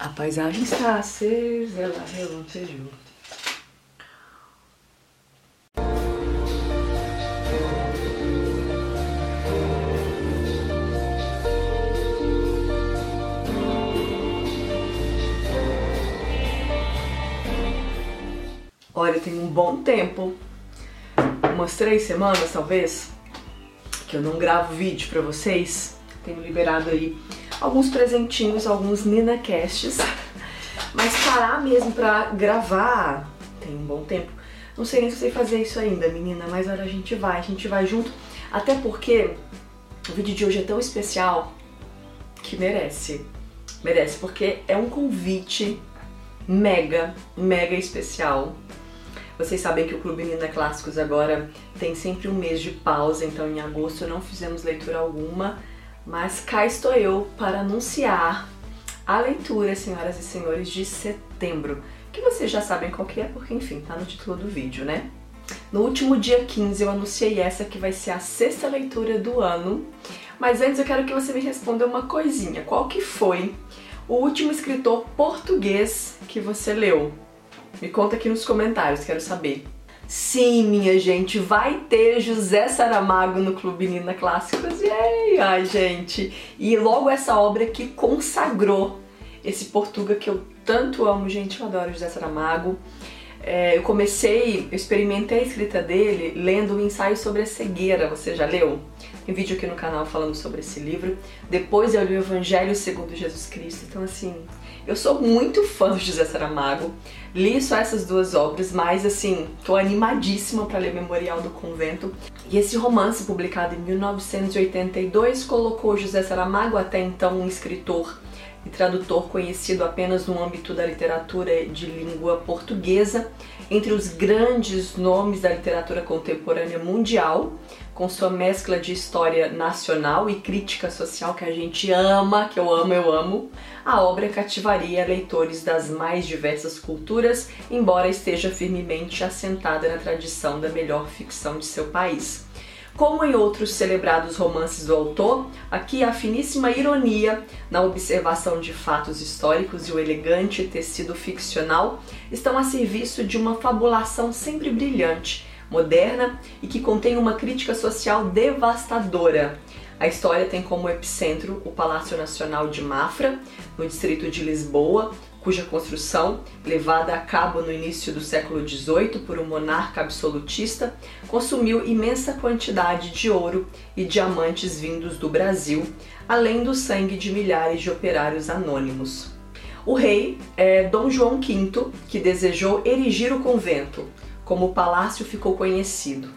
A paisagem está acesa, ela relantejou. Olha, tem um bom tempo, umas três semanas talvez, que eu não gravo vídeo pra vocês. Tenho liberado aí alguns presentinhos, alguns NinaCasts. Mas parar mesmo pra gravar tem um bom tempo. Não sei nem se sei fazer isso ainda, menina, mas olha, a gente vai, a gente vai junto. Até porque o vídeo de hoje é tão especial que merece. Merece, porque é um convite mega, mega especial vocês sabem que o Clube Nina Clássicos agora tem sempre um mês de pausa, então em agosto não fizemos leitura alguma, mas cá estou eu para anunciar a leitura, senhoras e senhores, de setembro, que vocês já sabem qual que é, porque enfim, tá no título do vídeo, né? No último dia 15 eu anunciei essa que vai ser a sexta leitura do ano, mas antes eu quero que você me responda uma coisinha. Qual que foi o último escritor português que você leu? Me conta aqui nos comentários, quero saber. Sim, minha gente, vai ter José Saramago no Clube Nina Clássicos. Yay! Ai, gente. E logo essa obra que consagrou esse Portuga que eu tanto amo, gente. Eu adoro José Saramago. É, eu comecei, eu experimentei a escrita dele lendo um ensaio sobre a cegueira. Você já leu? Tem vídeo aqui no canal falando sobre esse livro. Depois eu li o Evangelho segundo Jesus Cristo. Então, assim, eu sou muito fã de José Saramago. Li só essas duas obras, mas assim, tô animadíssima para ler Memorial do Convento. E esse romance, publicado em 1982, colocou José Saramago, até então um escritor e tradutor conhecido apenas no âmbito da literatura de língua portuguesa, entre os grandes nomes da literatura contemporânea mundial, com sua mescla de história nacional e crítica social que a gente ama, que eu amo, eu amo, a obra cativaria leitores das mais diversas culturas, embora esteja firmemente assentada na tradição da melhor ficção de seu país. Como em outros celebrados romances do autor, aqui a finíssima ironia na observação de fatos históricos e o elegante tecido ficcional estão a serviço de uma fabulação sempre brilhante, moderna e que contém uma crítica social devastadora. A história tem como epicentro o Palácio Nacional de Mafra, no distrito de Lisboa, cuja construção, levada a cabo no início do século XVIII por um monarca absolutista, consumiu imensa quantidade de ouro e diamantes vindos do Brasil, além do sangue de milhares de operários anônimos. O rei é Dom João V, que desejou erigir o convento, como o palácio ficou conhecido,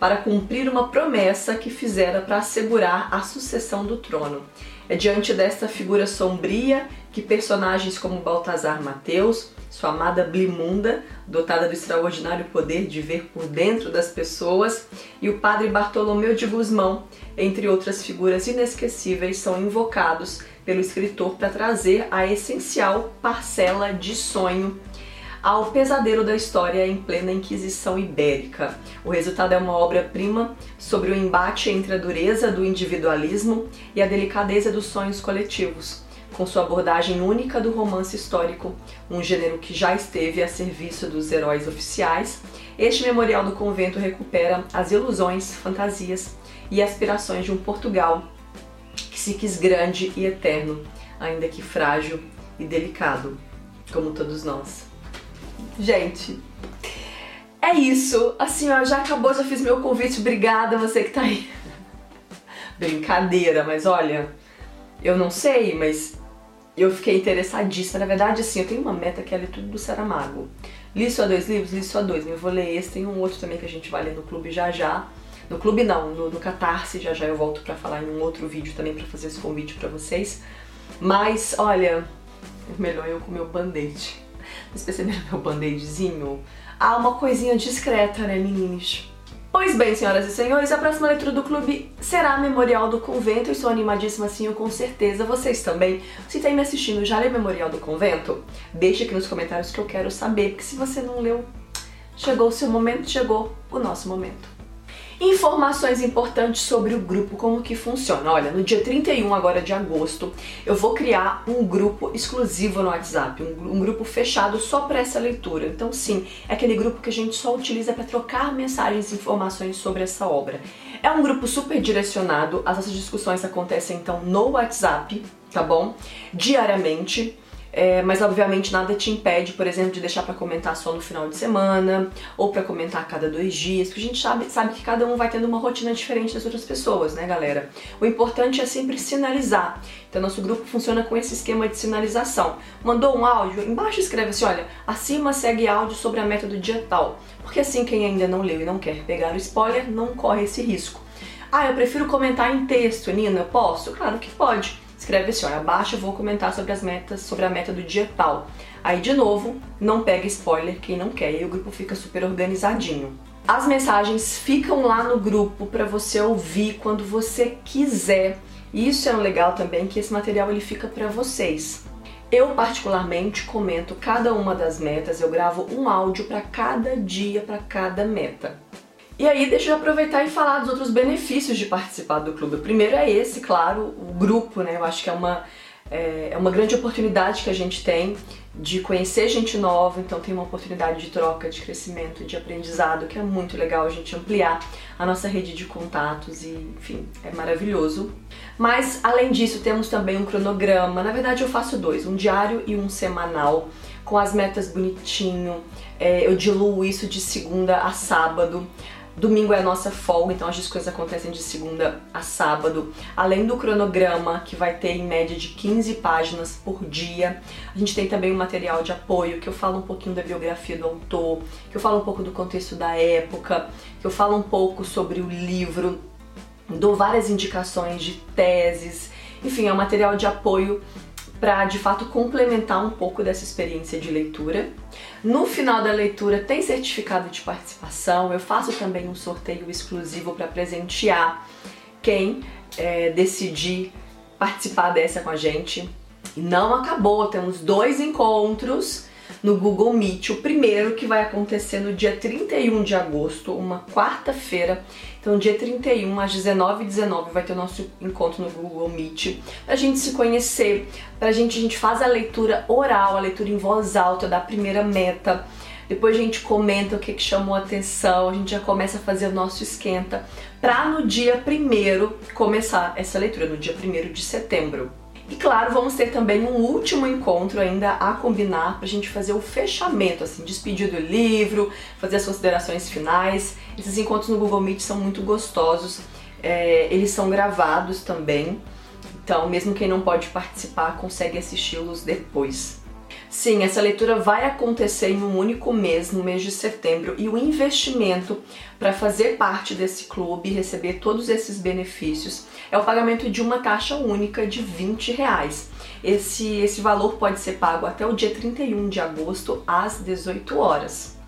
para cumprir uma promessa que fizera para assegurar a sucessão do trono. É diante desta figura sombria que personagens como Baltazar Mateus, sua amada Blimunda, dotada do extraordinário poder de ver por dentro das pessoas, e o padre Bartolomeu de Guzmão, entre outras figuras inesquecíveis, são invocados pelo escritor para trazer a essencial parcela de sonho ao pesadelo da história em plena Inquisição Ibérica. O resultado é uma obra-prima sobre o embate entre a dureza do individualismo e a delicadeza dos sonhos coletivos com sua abordagem única do romance histórico, um gênero que já esteve a serviço dos heróis oficiais, este memorial do convento recupera as ilusões, fantasias e aspirações de um Portugal que se quis grande e eterno, ainda que frágil e delicado, como todos nós. Gente, é isso. Assim, ó, já acabou, já fiz meu convite. Obrigada você que tá aí. Brincadeira, mas olha, eu não sei, mas eu fiquei interessadíssima. Na verdade, assim, eu tenho uma meta que é ler tudo do Saramago. Li só dois livros? Li só dois. Eu vou ler esse. Tem um outro também que a gente vai ler no clube já já. No clube não, no, no Catarse, já já eu volto pra falar em um outro vídeo também pra fazer esse convite pra vocês. Mas, olha, melhor eu com meu band-aid. Vocês perceberam meu band-aidzinho? Ah, uma coisinha discreta, né, meninos? Pois bem, senhoras e senhores, a próxima leitura do clube será Memorial do Convento. Estou animadíssima assim, eu com certeza. Vocês também. Se aí me assistindo, já leu Memorial do Convento? Deixe aqui nos comentários que eu quero saber, porque se você não leu, chegou o seu momento, chegou o nosso momento. Informações importantes sobre o grupo, como que funciona. Olha, no dia 31 agora de agosto, eu vou criar um grupo exclusivo no WhatsApp, um, um grupo fechado só para essa leitura. Então, sim, é aquele grupo que a gente só utiliza para trocar mensagens e informações sobre essa obra. É um grupo super direcionado, as nossas discussões acontecem então no WhatsApp, tá bom? Diariamente. É, mas obviamente nada te impede, por exemplo, de deixar para comentar só no final de semana ou para comentar a cada dois dias, porque a gente sabe, sabe que cada um vai tendo uma rotina diferente das outras pessoas, né, galera? O importante é sempre sinalizar. Então, nosso grupo funciona com esse esquema de sinalização. Mandou um áudio, embaixo escreve assim: olha, acima segue áudio sobre a meta do dia tal. Porque assim, quem ainda não leu e não quer pegar o spoiler não corre esse risco. Ah, eu prefiro comentar em texto, Nina, posso? Claro que pode escreve assim, olha, abaixo eu vou comentar sobre as metas, sobre a meta do dia tal. Aí, de novo, não pega spoiler quem não quer, e o grupo fica super organizadinho. As mensagens ficam lá no grupo para você ouvir quando você quiser. E isso é um legal também que esse material ele fica para vocês. Eu particularmente comento cada uma das metas, eu gravo um áudio para cada dia, para cada meta. E aí, deixa eu aproveitar e falar dos outros benefícios de participar do clube. O primeiro é esse, claro, o grupo, né? Eu acho que é uma, é, é uma grande oportunidade que a gente tem de conhecer gente nova, então tem uma oportunidade de troca, de crescimento, de aprendizado, que é muito legal a gente ampliar a nossa rede de contatos e, enfim, é maravilhoso. Mas além disso, temos também um cronograma. Na verdade, eu faço dois, um diário e um semanal, com as metas bonitinho. É, eu diluo isso de segunda a sábado. Domingo é a nossa folga, então as discussões acontecem de segunda a sábado. Além do cronograma, que vai ter em média de 15 páginas por dia. A gente tem também um material de apoio, que eu falo um pouquinho da biografia do autor, que eu falo um pouco do contexto da época, que eu falo um pouco sobre o livro, dou várias indicações de teses. Enfim, é um material de apoio para de fato complementar um pouco dessa experiência de leitura. No final da leitura tem certificado de participação, eu faço também um sorteio exclusivo para presentear quem é, decidir participar dessa com a gente. E não acabou, temos dois encontros no Google Meet. O primeiro que vai acontecer no dia 31 de agosto, uma quarta-feira. Então, dia 31 às 19h19 vai ter o nosso encontro no Google Meet pra gente se conhecer, pra gente, a gente faz a leitura oral, a leitura em voz alta da primeira meta. Depois a gente comenta o que, que chamou a atenção, a gente já começa a fazer o nosso esquenta para no dia primeiro começar essa leitura, no dia 1 de setembro. E claro, vamos ter também um último encontro ainda a combinar para a gente fazer o fechamento, assim, despedir do livro, fazer as considerações finais. Esses encontros no Google Meet são muito gostosos, é, eles são gravados também, então mesmo quem não pode participar consegue assisti-los depois. Sim, essa leitura vai acontecer em um único mês, no mês de setembro, e o investimento para fazer parte desse clube e receber todos esses benefícios é o pagamento de uma taxa única de 20 reais. Esse, esse valor pode ser pago até o dia 31 de agosto às 18 horas.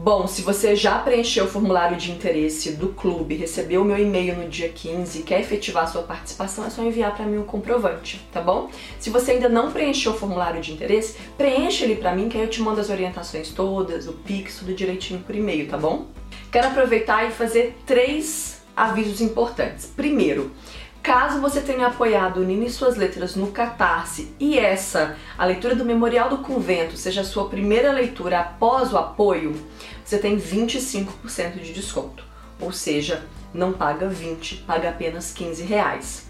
Bom, se você já preencheu o formulário de interesse do clube, recebeu o meu e-mail no dia 15 e quer efetivar sua participação, é só enviar para mim o comprovante, tá bom? Se você ainda não preencheu o formulário de interesse, preencha ele para mim que aí eu te mando as orientações todas, o Pix, tudo direitinho por e-mail, tá bom? Quero aproveitar e fazer três avisos importantes. Primeiro, Caso você tenha apoiado o Nini e suas letras no Catarse e essa, a leitura do Memorial do Convento, seja a sua primeira leitura após o apoio, você tem 25% de desconto. Ou seja, não paga 20, paga apenas 15 reais.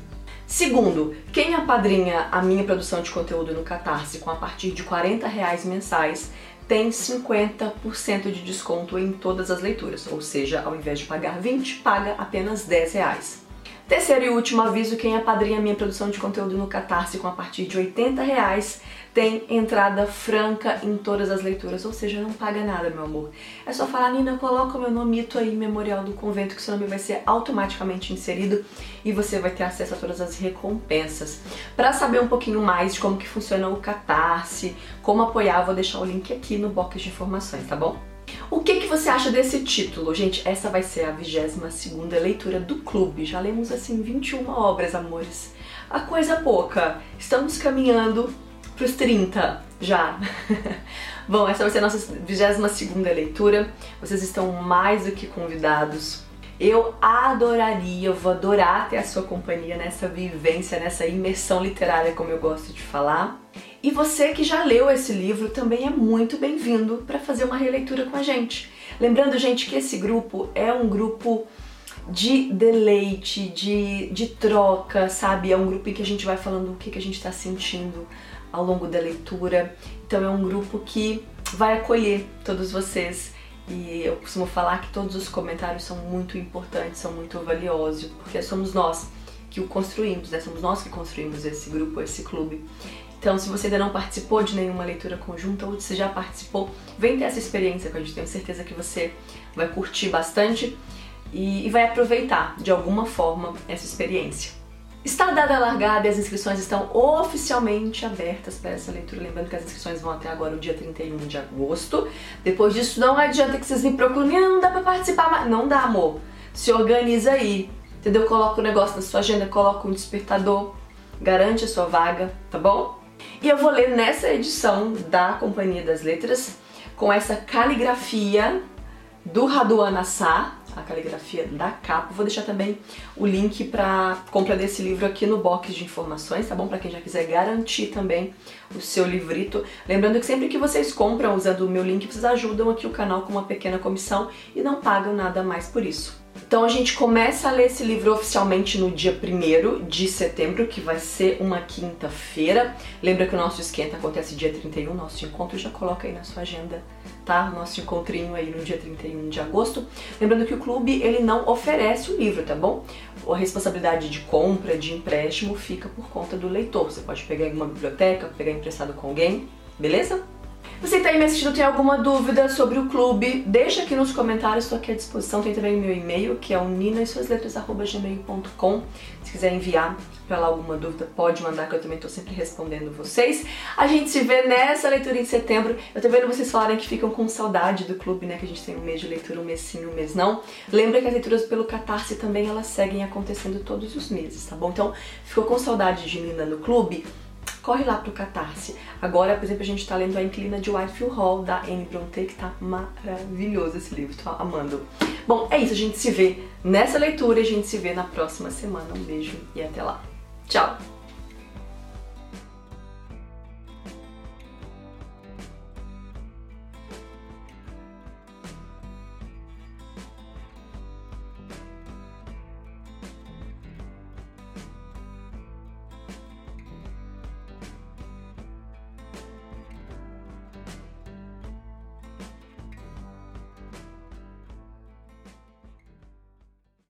Segundo, quem apadrinha a minha produção de conteúdo no Catarse com a partir de 40 reais mensais tem 50% de desconto em todas as leituras, ou seja, ao invés de pagar 20, paga apenas 10 reais. Terceiro e último aviso, quem apadrinha minha produção de conteúdo no Catarse com a partir de 80 reais tem entrada franca em todas as leituras, ou seja, não paga nada, meu amor. É só falar, Nina, coloca o meu nomito aí, Memorial do Convento, que seu nome vai ser automaticamente inserido e você vai ter acesso a todas as recompensas. Para saber um pouquinho mais de como que funciona o Catarse, como apoiar, vou deixar o link aqui no box de informações, tá bom? O que, que você acha desse título? Gente, essa vai ser a 22 leitura do clube. Já lemos assim 21 obras, amores. A coisa pouca. Estamos caminhando para os 30 já. Bom, essa vai ser a nossa 22 leitura. Vocês estão mais do que convidados. Eu adoraria, eu vou adorar ter a sua companhia nessa vivência, nessa imersão literária, como eu gosto de falar. E você que já leu esse livro também é muito bem-vindo para fazer uma releitura com a gente. Lembrando, gente, que esse grupo é um grupo de deleite, de, de troca, sabe? É um grupo em que a gente vai falando o que, que a gente está sentindo ao longo da leitura. Então é um grupo que vai acolher todos vocês. E eu costumo falar que todos os comentários são muito importantes, são muito valiosos, porque somos nós que o construímos, né? Somos nós que construímos esse grupo, esse clube. Então, se você ainda não participou de nenhuma leitura conjunta ou se já participou, vem ter essa experiência com a gente. Tenho certeza que você vai curtir bastante e, e vai aproveitar de alguma forma essa experiência. Está dada a largada e as inscrições estão oficialmente abertas para essa leitura. Lembrando que as inscrições vão até agora o dia 31 de agosto. Depois disso, não adianta que vocês me procurem, não dá para participar, mas não dá, amor. Se organiza aí, entendeu? Coloca o negócio na sua agenda, coloca um despertador, garante a sua vaga, tá bom? E eu vou ler nessa edição da Companhia das Letras com essa caligrafia do Raduan Assar, a caligrafia da capa. Vou deixar também o link para compra desse livro aqui no box de informações, tá bom? Para quem já quiser garantir também o seu livrito. Lembrando que sempre que vocês compram usando o meu link, vocês ajudam aqui o canal com uma pequena comissão e não pagam nada mais por isso. Então a gente começa a ler esse livro oficialmente no dia 1 de setembro, que vai ser uma quinta-feira. Lembra que o nosso esquenta acontece dia 31, nosso encontro já coloca aí na sua agenda, tá? Nosso encontrinho aí no dia 31 de agosto. Lembrando que o clube, ele não oferece o livro, tá bom? A responsabilidade de compra, de empréstimo, fica por conta do leitor. Você pode pegar em uma biblioteca, pegar emprestado com alguém, beleza? Você está aí me assistindo tem alguma dúvida sobre o clube, deixa aqui nos comentários, estou aqui à disposição. Tem também o meu e-mail, que é o ninaesuasletras.gmail.com. Se quiser enviar para lá alguma dúvida, pode mandar, que eu também estou sempre respondendo vocês. A gente se vê nessa leitura em setembro. Eu tô vendo vocês falarem que ficam com saudade do clube, né? Que a gente tem um mês de leitura, um mês sim, um mês não. Lembra que as leituras pelo Catarse também elas seguem acontecendo todos os meses, tá bom? Então, ficou com saudade de Nina no clube? Corre lá pro Catarse. Agora, por exemplo, a gente tá lendo A Inclina de Whitefield Hall, da Anne Bronte, que tá maravilhoso esse livro, tô amando. Bom, é isso, a gente se vê nessa leitura e a gente se vê na próxima semana. Um beijo e até lá. Tchau!